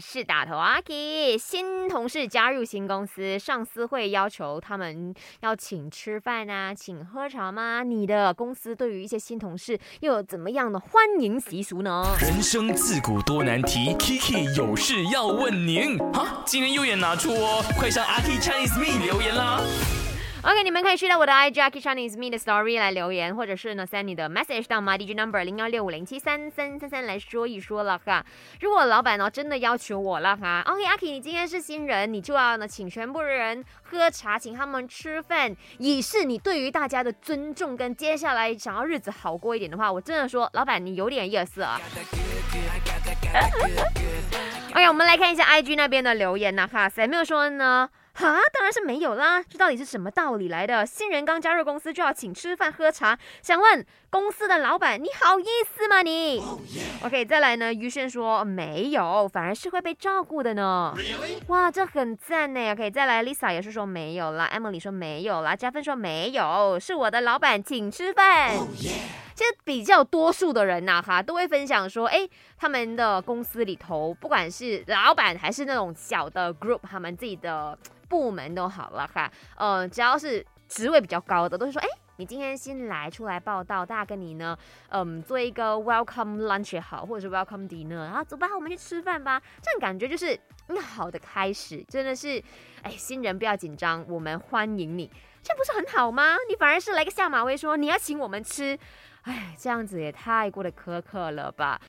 是打头阿 K，新同事加入新公司，上司会要求他们要请吃饭啊，请喝茶吗？你的公司对于一些新同事又有怎么样的欢迎习俗呢？人生自古多难题，Kiki 有事要问您。哈，今天又也拿出哦，快上阿 K Chinese Me 留言啦。OK，你们可以去到我的 i Jackie Chinese Me 的 Story 来留言，或者是呢 send 你的 message 到 my DJ number 零幺六五零七三三三三来说一说了哈。如果老板呢真的要求我了哈，OK，阿 K 你今天是新人，你就要呢请全部人喝茶，请他们吃饭，以示你对于大家的尊重跟接下来想要日子好过一点的话，我真的说老板你有点意思啊。我们来看一下 IG 那边的留言呐哈，Samuel 说呢。哈，当然是没有啦！这到底是什么道理来的？新人刚加入公司就要请吃饭喝茶，想问公司的老板，你好意思吗你？OK，再来呢？于轩说没有，反而是会被照顾的呢。哇，这很赞呢。OK，再来，Lisa 也是说没有啦，Emily 说没有啦，加分说没有，是我的老板请吃饭。其实比较多数的人呐，哈，都会分享说，哎，他们的公司里头，不管是老板还是那种小的 group，他们自己的。部门都好了哈，呃，只要是职位比较高的，都是说，哎，你今天新来出来报道，大家跟你呢，嗯，做一个 welcome lunch 也好，或者是 welcome dinner，然后走吧，我们去吃饭吧，这样感觉就是嗯好的开始，真的是，哎，新人不要紧张，我们欢迎你，这不是很好吗？你反而是来个下马威，说你要请我们吃，哎，这样子也太过的苛刻了吧。